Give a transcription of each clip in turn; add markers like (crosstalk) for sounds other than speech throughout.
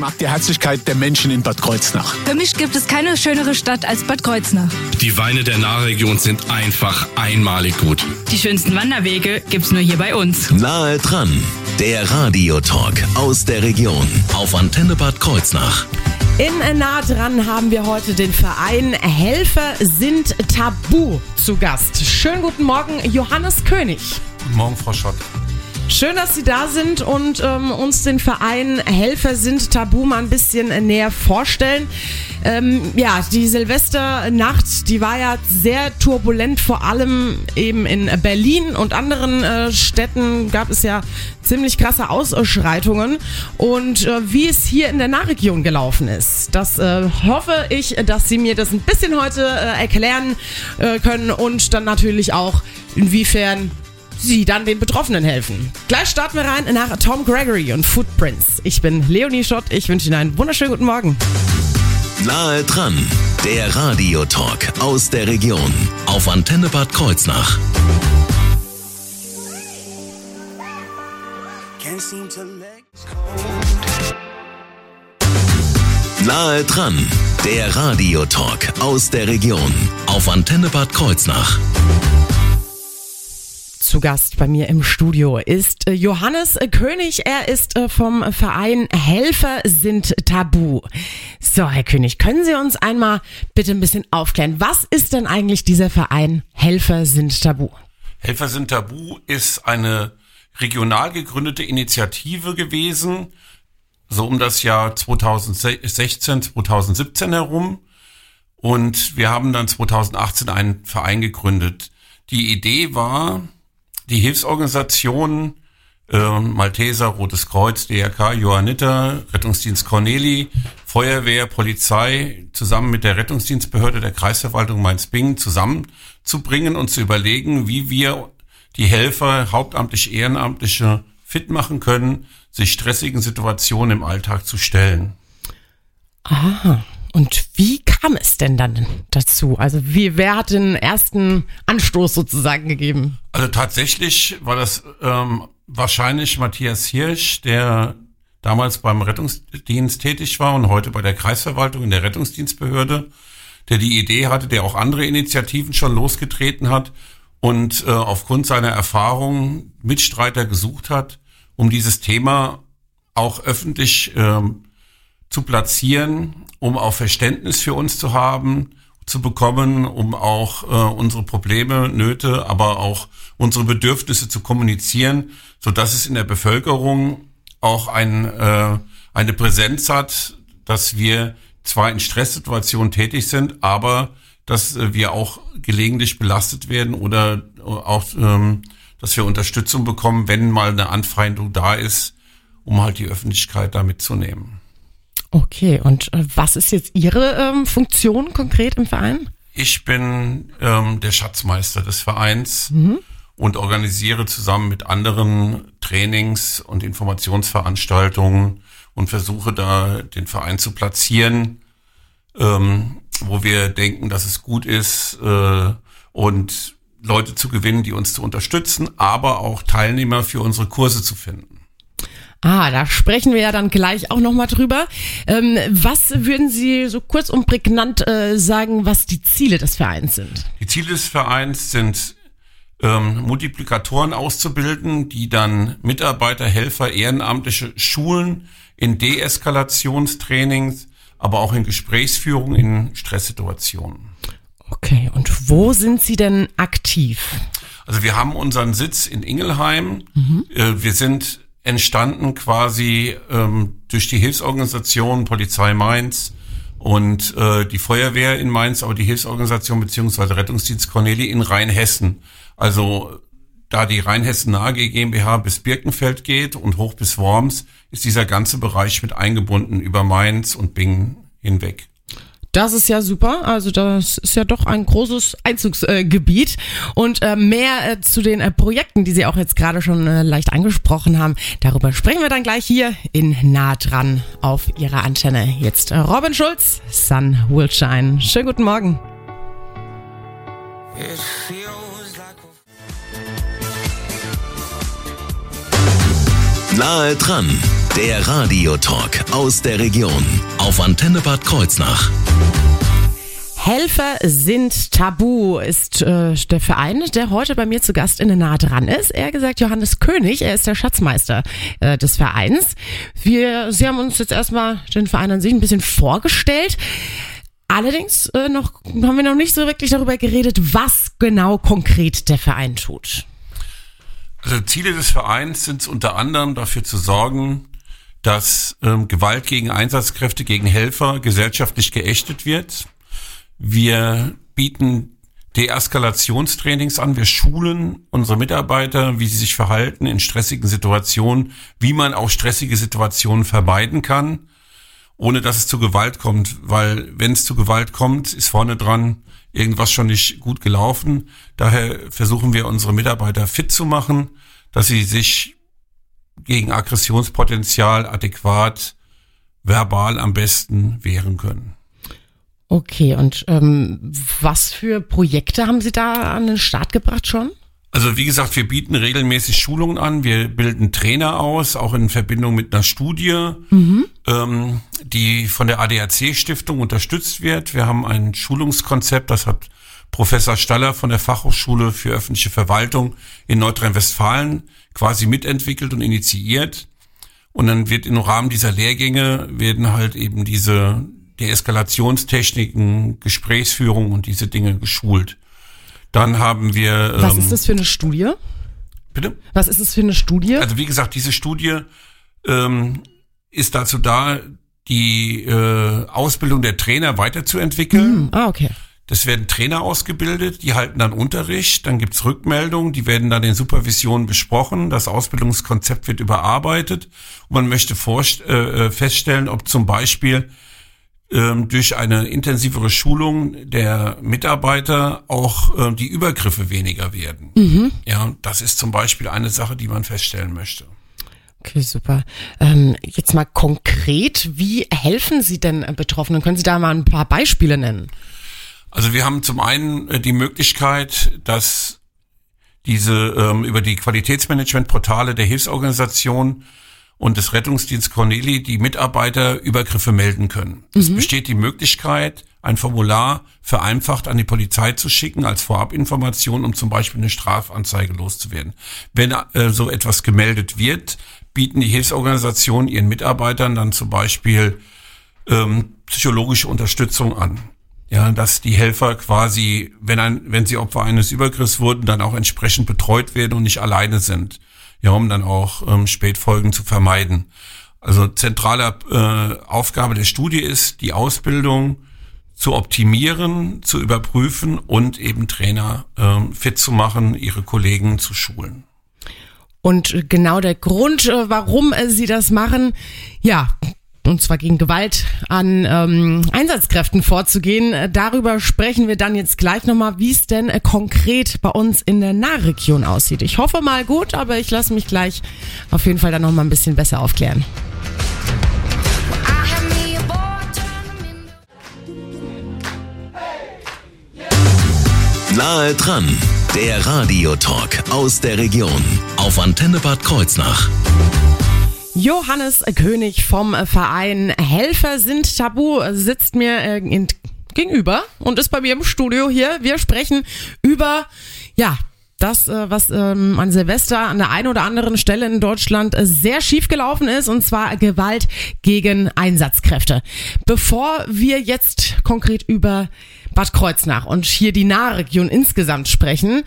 mag die Herzlichkeit der Menschen in Bad Kreuznach. Für mich gibt es keine schönere Stadt als Bad Kreuznach. Die Weine der Nahregion sind einfach einmalig gut. Die schönsten Wanderwege gibt's nur hier bei uns. Nahe dran, der Radiotalk aus der Region auf Antenne Bad Kreuznach. In Nah dran haben wir heute den Verein Helfer sind Tabu zu Gast. Schönen guten Morgen, Johannes König. Guten Morgen, Frau Schott. Schön, dass Sie da sind und ähm, uns den Verein Helfer sind Tabu mal ein bisschen näher vorstellen. Ähm, ja, die Silvesternacht, die war ja sehr turbulent, vor allem eben in Berlin und anderen äh, Städten gab es ja ziemlich krasse Ausschreitungen. Und äh, wie es hier in der Nahregion gelaufen ist, das äh, hoffe ich, dass Sie mir das ein bisschen heute äh, erklären äh, können und dann natürlich auch, inwiefern sie dann den Betroffenen helfen. Gleich starten wir rein nach Tom Gregory und Footprints. Ich bin Leonie Schott. Ich wünsche Ihnen einen wunderschönen guten Morgen. Nahe dran, der Radiotalk aus der Region auf Antenne Bad Kreuznach. Nahe dran, der Radiotalk aus der Region auf Antenne Bad Kreuznach. Zu Gast bei mir im Studio ist äh, Johannes König. Er ist äh, vom Verein Helfer sind Tabu. So, Herr König, können Sie uns einmal bitte ein bisschen aufklären? Was ist denn eigentlich dieser Verein Helfer sind Tabu? Helfer sind Tabu ist eine regional gegründete Initiative gewesen, so um das Jahr 2016, 2017 herum. Und wir haben dann 2018 einen Verein gegründet. Die Idee war, die Hilfsorganisationen äh, Malteser, Rotes Kreuz, DRK, Johanniter, Rettungsdienst Corneli, Feuerwehr, Polizei zusammen mit der Rettungsdienstbehörde der Kreisverwaltung Mainz-Bingen zusammenzubringen und zu überlegen, wie wir die Helfer, hauptamtlich Ehrenamtliche, fit machen können, sich stressigen Situationen im Alltag zu stellen. Aha. Und wie kam es denn dann dazu? Also wie, wer hat den ersten Anstoß sozusagen gegeben? Also tatsächlich war das ähm, wahrscheinlich Matthias Hirsch, der damals beim Rettungsdienst tätig war und heute bei der Kreisverwaltung in der Rettungsdienstbehörde, der die Idee hatte, der auch andere Initiativen schon losgetreten hat und äh, aufgrund seiner Erfahrung Mitstreiter gesucht hat, um dieses Thema auch öffentlich ähm, zu platzieren, um auch Verständnis für uns zu haben, zu bekommen, um auch äh, unsere Probleme, Nöte, aber auch unsere Bedürfnisse zu kommunizieren, so dass es in der Bevölkerung auch ein, äh, eine Präsenz hat, dass wir zwar in Stresssituationen tätig sind, aber dass äh, wir auch gelegentlich belastet werden oder auch, ähm, dass wir Unterstützung bekommen, wenn mal eine Anfeindung da ist, um halt die Öffentlichkeit da mitzunehmen. Okay, und äh, was ist jetzt Ihre ähm, Funktion konkret im Verein? Ich bin ähm, der Schatzmeister des Vereins mhm. und organisiere zusammen mit anderen Trainings und Informationsveranstaltungen und versuche da den Verein zu platzieren, ähm, wo wir denken, dass es gut ist äh, und Leute zu gewinnen, die uns zu unterstützen, aber auch Teilnehmer für unsere Kurse zu finden. Ah, da sprechen wir ja dann gleich auch nochmal drüber. Ähm, was würden Sie so kurz und prägnant äh, sagen, was die Ziele des Vereins sind? Die Ziele des Vereins sind, ähm, Multiplikatoren auszubilden, die dann Mitarbeiter, Helfer, Ehrenamtliche schulen in Deeskalationstrainings, aber auch in Gesprächsführung in Stresssituationen. Okay, und wo sind Sie denn aktiv? Also wir haben unseren Sitz in Ingelheim. Mhm. Äh, wir sind entstanden quasi ähm, durch die Hilfsorganisation Polizei Mainz und äh, die Feuerwehr in Mainz, aber die Hilfsorganisation beziehungsweise Rettungsdienst Corneli in Rheinhessen. Also da die Rheinhessen AG GmbH bis Birkenfeld geht und hoch bis Worms, ist dieser ganze Bereich mit eingebunden über Mainz und Bingen hinweg. Das ist ja super. Also das ist ja doch ein großes Einzugsgebiet. und äh, mehr äh, zu den äh, Projekten, die Sie auch jetzt gerade schon äh, leicht angesprochen haben, darüber sprechen wir dann gleich hier in Nah dran auf Ihrer Antenne. Jetzt äh, Robin Schulz, Sun Will Shine. Schönen guten Morgen. Nahe dran Der Radiotalk aus der Region auf Antenne Bad Kreuznach. Helfer sind tabu ist äh, der Verein, der heute bei mir zu Gast in der Nahe dran ist. Er gesagt Johannes König, er ist der Schatzmeister äh, des Vereins. Wir, Sie haben uns jetzt erstmal den Verein an sich ein bisschen vorgestellt. Allerdings äh, noch, haben wir noch nicht so wirklich darüber geredet, was genau konkret der Verein tut. Also Ziele des Vereins sind es unter anderem dafür zu sorgen, dass ähm, Gewalt gegen Einsatzkräfte, gegen Helfer gesellschaftlich geächtet wird. Wir bieten Deeskalationstrainings an. Wir schulen unsere Mitarbeiter, wie sie sich verhalten in stressigen Situationen, wie man auch stressige Situationen vermeiden kann, ohne dass es zu Gewalt kommt. Weil wenn es zu Gewalt kommt, ist vorne dran irgendwas schon nicht gut gelaufen. Daher versuchen wir unsere Mitarbeiter fit zu machen, dass sie sich gegen Aggressionspotenzial adäquat verbal am besten wehren können. Okay, und ähm, was für Projekte haben Sie da an den Start gebracht schon? Also wie gesagt, wir bieten regelmäßig Schulungen an. Wir bilden Trainer aus, auch in Verbindung mit einer Studie, mhm. ähm, die von der ADAC-Stiftung unterstützt wird. Wir haben ein Schulungskonzept, das hat Professor Staller von der Fachhochschule für öffentliche Verwaltung in Nordrhein-Westfalen quasi mitentwickelt und initiiert. Und dann wird im Rahmen dieser Lehrgänge werden halt eben diese Deeskalationstechniken, Gesprächsführung und diese Dinge geschult. Dann haben wir. Was ist ähm, das für eine Studie? Bitte? Was ist das für eine Studie? Also wie gesagt, diese Studie ähm, ist dazu da, die äh, Ausbildung der Trainer weiterzuentwickeln. Mm, ah, okay. Das werden Trainer ausgebildet, die halten dann Unterricht, dann gibt's Rückmeldungen, die werden dann in Supervisionen besprochen, das Ausbildungskonzept wird überarbeitet und man möchte äh, äh, feststellen, ob zum Beispiel ähm, durch eine intensivere Schulung der Mitarbeiter auch äh, die Übergriffe weniger werden. Mhm. Ja, das ist zum Beispiel eine Sache, die man feststellen möchte. Okay, super. Ähm, jetzt mal konkret, wie helfen Sie denn Betroffenen? Können Sie da mal ein paar Beispiele nennen? Also wir haben zum einen äh, die Möglichkeit, dass diese ähm, über die Qualitätsmanagementportale der Hilfsorganisation und des Rettungsdienst Corneli die Mitarbeiter Übergriffe melden können. Mhm. Es besteht die Möglichkeit, ein Formular vereinfacht an die Polizei zu schicken als Vorabinformation, um zum Beispiel eine Strafanzeige loszuwerden. Wenn äh, so etwas gemeldet wird, bieten die Hilfsorganisationen ihren Mitarbeitern dann zum Beispiel ähm, psychologische Unterstützung an. Ja, dass die Helfer quasi, wenn ein, wenn sie Opfer eines Übergriffs wurden, dann auch entsprechend betreut werden und nicht alleine sind ja, um dann auch ähm, Spätfolgen zu vermeiden. Also zentrale äh, Aufgabe der Studie ist, die Ausbildung zu optimieren, zu überprüfen und eben Trainer ähm, fit zu machen, ihre Kollegen zu schulen. Und genau der Grund, äh, warum äh, sie das machen, ja, und zwar gegen Gewalt an ähm, Einsatzkräften vorzugehen. Äh, darüber sprechen wir dann jetzt gleich nochmal, wie es denn äh, konkret bei uns in der Nahregion aussieht. Ich hoffe mal gut, aber ich lasse mich gleich auf jeden Fall dann nochmal ein bisschen besser aufklären. Nahe dran, der Radiotalk aus der Region auf Antenne Bad Kreuznach. Johannes König vom Verein Helfer sind Tabu sitzt mir äh, in, gegenüber und ist bei mir im Studio hier. Wir sprechen über, ja, das, äh, was ähm, an Silvester an der einen oder anderen Stelle in Deutschland äh, sehr schief gelaufen ist, und zwar Gewalt gegen Einsatzkräfte. Bevor wir jetzt konkret über Bad Kreuznach und hier die Nahregion insgesamt sprechen,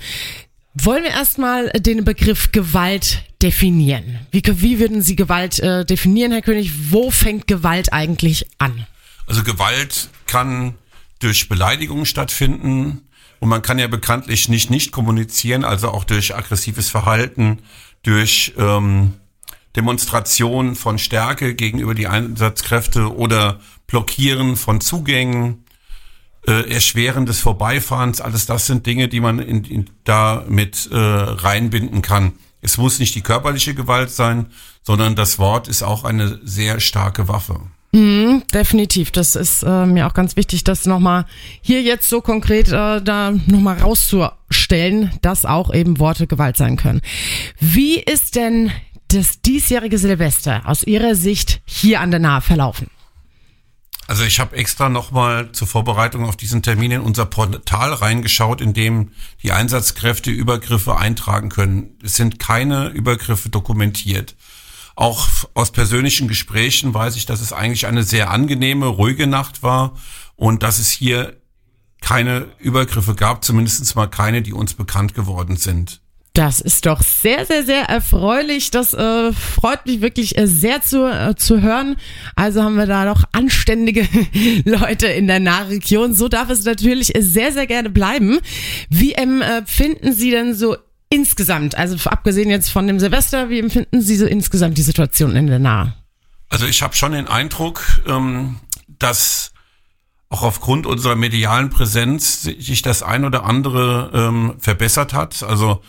wollen wir erstmal den Begriff Gewalt definieren? Wie, wie würden Sie Gewalt äh, definieren, Herr König? Wo fängt Gewalt eigentlich an? Also Gewalt kann durch Beleidigungen stattfinden und man kann ja bekanntlich nicht nicht kommunizieren, also auch durch aggressives Verhalten, durch ähm, Demonstration von Stärke gegenüber die Einsatzkräfte oder Blockieren von Zugängen äh, Erschweren des Vorbeifahrens, alles das sind Dinge, die man in, in, da mit äh, reinbinden kann. Es muss nicht die körperliche Gewalt sein, sondern das Wort ist auch eine sehr starke Waffe. Mm, definitiv. Das ist äh, mir auch ganz wichtig, das nochmal hier jetzt so konkret äh, da nochmal rauszustellen, dass auch eben Worte Gewalt sein können. Wie ist denn das diesjährige Silvester aus Ihrer Sicht hier an der Nahe verlaufen? Also ich habe extra nochmal zur Vorbereitung auf diesen Termin in unser Portal reingeschaut, in dem die Einsatzkräfte Übergriffe eintragen können. Es sind keine Übergriffe dokumentiert. Auch aus persönlichen Gesprächen weiß ich, dass es eigentlich eine sehr angenehme, ruhige Nacht war und dass es hier keine Übergriffe gab, zumindest mal keine, die uns bekannt geworden sind. Das ist doch sehr, sehr, sehr erfreulich. Das äh, freut mich wirklich äh, sehr zu, äh, zu hören. Also haben wir da doch anständige (laughs) Leute in der Nahregion. So darf es natürlich sehr, sehr gerne bleiben. Wie empfinden ähm, Sie denn so insgesamt, also abgesehen jetzt von dem Silvester, wie empfinden Sie so insgesamt die Situation in der Nahe? Also ich habe schon den Eindruck, ähm, dass auch aufgrund unserer medialen Präsenz sich das ein oder andere ähm, verbessert hat. Also äh,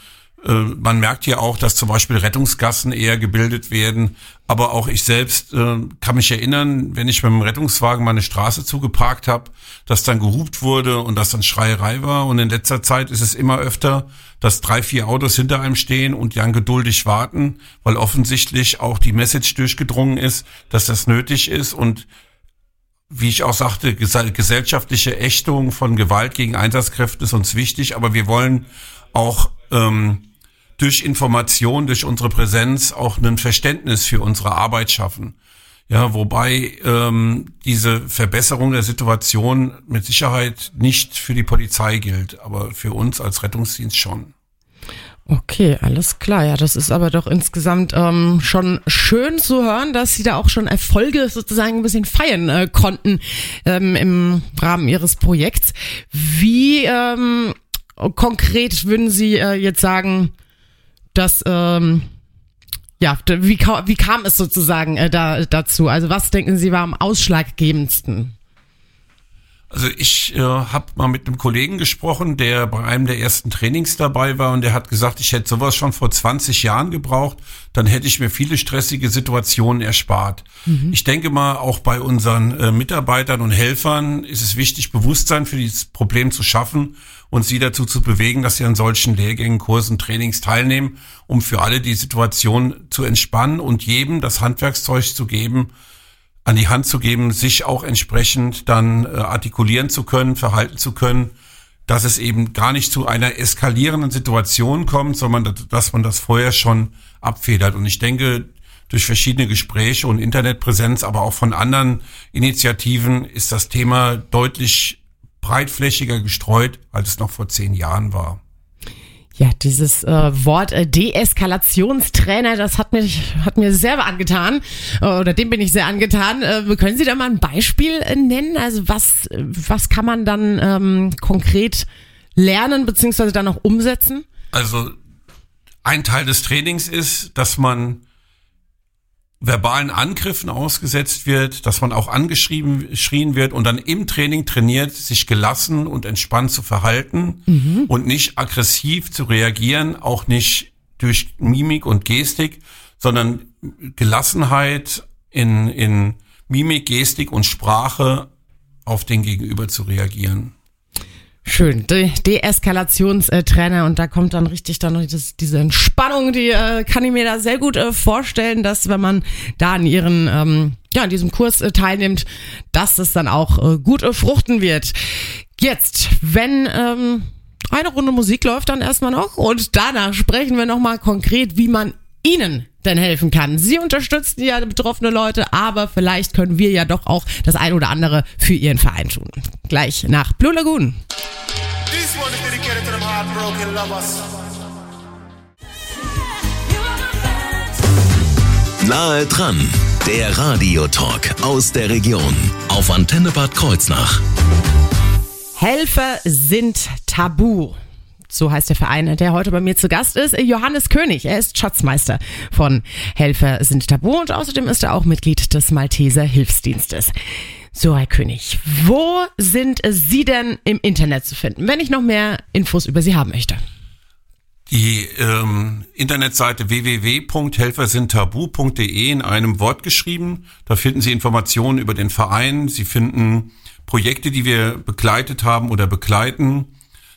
man merkt ja auch, dass zum Beispiel Rettungsgassen eher gebildet werden. Aber auch ich selbst äh, kann mich erinnern, wenn ich mit dem Rettungswagen meine Straße zugeparkt habe, dass dann gehupt wurde und dass dann Schreierei war. Und in letzter Zeit ist es immer öfter, dass drei, vier Autos hinter einem stehen und dann geduldig warten, weil offensichtlich auch die Message durchgedrungen ist, dass das nötig ist. Und wie ich auch sagte, gesellschaftliche Ächtung von Gewalt gegen Einsatzkräfte ist uns wichtig, aber wir wollen auch ähm, durch Information, durch unsere Präsenz auch ein Verständnis für unsere Arbeit schaffen. Ja, wobei ähm, diese Verbesserung der Situation mit Sicherheit nicht für die Polizei gilt, aber für uns als Rettungsdienst schon. Okay, alles klar. Ja, das ist aber doch insgesamt ähm, schon schön zu hören, dass Sie da auch schon Erfolge sozusagen ein bisschen feiern äh, konnten ähm, im Rahmen Ihres Projekts. Wie ähm, konkret würden Sie äh, jetzt sagen, dass ähm, ja, wie, wie kam es sozusagen äh, da, dazu? Also was denken Sie war am ausschlaggebendsten? Also ich äh, habe mal mit einem Kollegen gesprochen, der bei einem der ersten Trainings dabei war und der hat gesagt, ich hätte sowas schon vor 20 Jahren gebraucht, dann hätte ich mir viele stressige Situationen erspart. Mhm. Ich denke mal, auch bei unseren äh, Mitarbeitern und Helfern ist es wichtig, Bewusstsein für dieses Problem zu schaffen und sie dazu zu bewegen, dass sie an solchen Lehrgängen, Kursen, Trainings teilnehmen, um für alle die Situation zu entspannen und jedem das Handwerkszeug zu geben, an die Hand zu geben, sich auch entsprechend dann äh, artikulieren zu können, verhalten zu können, dass es eben gar nicht zu einer eskalierenden Situation kommt, sondern dass man das vorher schon abfedert. Und ich denke, durch verschiedene Gespräche und Internetpräsenz, aber auch von anderen Initiativen ist das Thema deutlich breitflächiger gestreut, als es noch vor zehn Jahren war. Ja, dieses äh, Wort äh, Deeskalationstrainer, das hat mich hat mir sehr angetan äh, oder dem bin ich sehr angetan. Äh, können Sie da mal ein Beispiel äh, nennen? Also was was kann man dann ähm, konkret lernen beziehungsweise dann auch umsetzen? Also ein Teil des Trainings ist, dass man verbalen Angriffen ausgesetzt wird, dass man auch angeschrieben geschrien wird und dann im Training trainiert, sich gelassen und entspannt zu verhalten mhm. und nicht aggressiv zu reagieren, auch nicht durch Mimik und Gestik, sondern Gelassenheit in, in Mimik, Gestik und Sprache auf den Gegenüber zu reagieren. Schön, De Deeskalationstrainer und da kommt dann richtig dann noch das, diese Entspannung, die äh, kann ich mir da sehr gut äh, vorstellen, dass wenn man da an ihren ähm, ja, in diesem Kurs äh, teilnimmt, dass es dann auch äh, gut äh, fruchten wird. Jetzt, wenn ähm, eine Runde Musik läuft dann erstmal noch und danach sprechen wir nochmal konkret, wie man Ihnen denn helfen kann. Sie unterstützen ja betroffene Leute, aber vielleicht können wir ja doch auch das ein oder andere für Ihren Verein tun. Gleich nach Blue Lagoon. Nahe dran, der Radiotalk aus der Region auf Antenne Bad Kreuznach. Helfer sind tabu. So heißt der Verein, der heute bei mir zu Gast ist. Johannes König, er ist Schatzmeister von Helfer sind Tabu und außerdem ist er auch Mitglied des Malteser Hilfsdienstes. So, Herr König, wo sind Sie denn im Internet zu finden, wenn ich noch mehr Infos über Sie haben möchte? Die ähm, Internetseite www.helfersindtabu.de in einem Wort geschrieben. Da finden Sie Informationen über den Verein. Sie finden Projekte, die wir begleitet haben oder begleiten.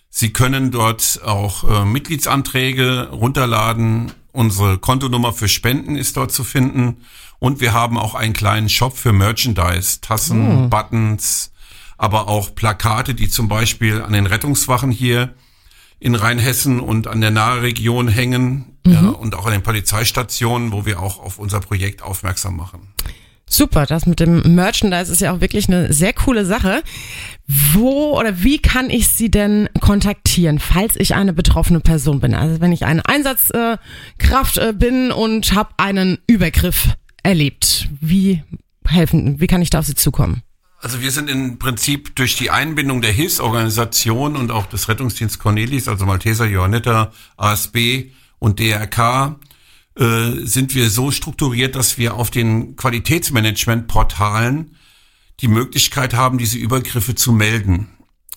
Sie können dort auch äh, Mitgliedsanträge runterladen Unsere Kontonummer für Spenden ist dort zu finden. Und wir haben auch einen kleinen Shop für Merchandise, Tassen, Oh. Buttons, aber auch Plakate, die zum Beispiel an den Rettungswachen hier in Rheinhessen und an der Nahregion hängen ja, und auch an den Polizeistationen, wo wir auch auf unser Projekt aufmerksam machen. Super, das mit dem Merchandise ist ja auch wirklich eine sehr coole Sache. Wo oder wie kann ich Sie denn kontaktieren, falls ich eine betroffene Person bin? Also wenn ich eine Einsatzkraft äh, bin und habe einen Übergriff erlebt, wie helfen, wie kann ich da auf Sie zukommen? Also wir sind im Prinzip durch die Einbindung der Hilfsorganisation und auch des Rettungsdienst Cornelis, also Malteser Johanniter, ASB und DRK, äh, sind wir so strukturiert, dass wir auf den Qualitätsmanagement-Portalen die Möglichkeit haben, diese Übergriffe zu melden.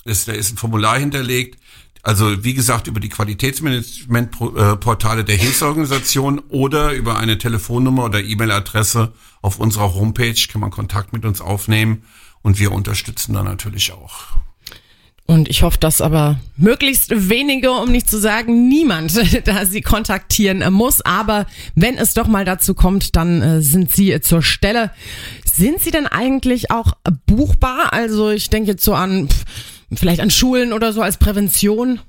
Es, da ist ein Formular hinterlegt. Also wie gesagt, über die Qualitätsmanagement-Portale der Hilfsorganisation oder über eine Telefonnummer oder E-Mail-Adresse auf unserer Homepage kann man Kontakt mit uns aufnehmen und wir unterstützen da natürlich auch. Und ich hoffe, dass aber möglichst wenige, um nicht zu sagen niemand, (laughs) da sie kontaktieren muss. Aber wenn es doch mal dazu kommt, dann äh, sind sie zur Stelle. Sind sie denn eigentlich auch buchbar? Also ich denke jetzt so an vielleicht an Schulen oder so als Prävention.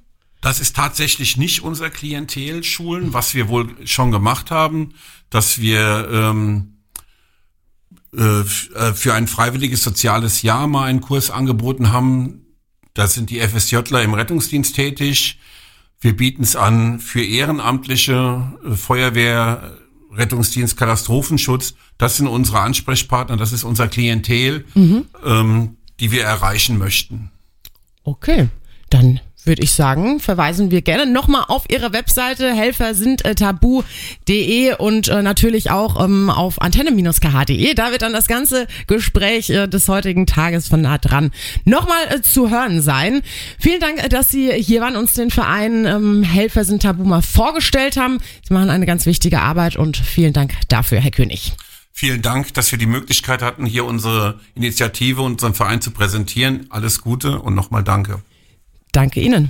Das ist tatsächlich nicht unser Klientel, Schulen, was wir wohl schon gemacht haben, dass wir ähm, äh, äh, für ein freiwilliges soziales Jahr mal einen Kurs angeboten haben. Da sind die FSJler im Rettungsdienst tätig. Wir bieten es an für Ehrenamtliche, äh, Feuerwehr, Rettungsdienst, Katastrophenschutz. Das sind unsere Ansprechpartner, das ist unser Klientel, ähm, die wir erreichen möchten. Okay, dann würde ich sagen, verweisen wir gerne nochmal auf Ihre Webseite Helfer und äh, natürlich auch ähm, auf antenne-kh.de. Da wird dann das ganze Gespräch äh, des heutigen Tages von nah dran nochmal äh, zu hören sein. Vielen Dank, äh, dass Sie hier waren, uns den Verein ähm, Helfer sind tabu mal vorgestellt haben. Sie machen eine ganz wichtige Arbeit und vielen Dank dafür, Herr König. Vielen Dank, dass wir die Möglichkeit hatten, hier unsere Initiative und unseren Verein zu präsentieren. Alles Gute und nochmal danke. Danke Ihnen.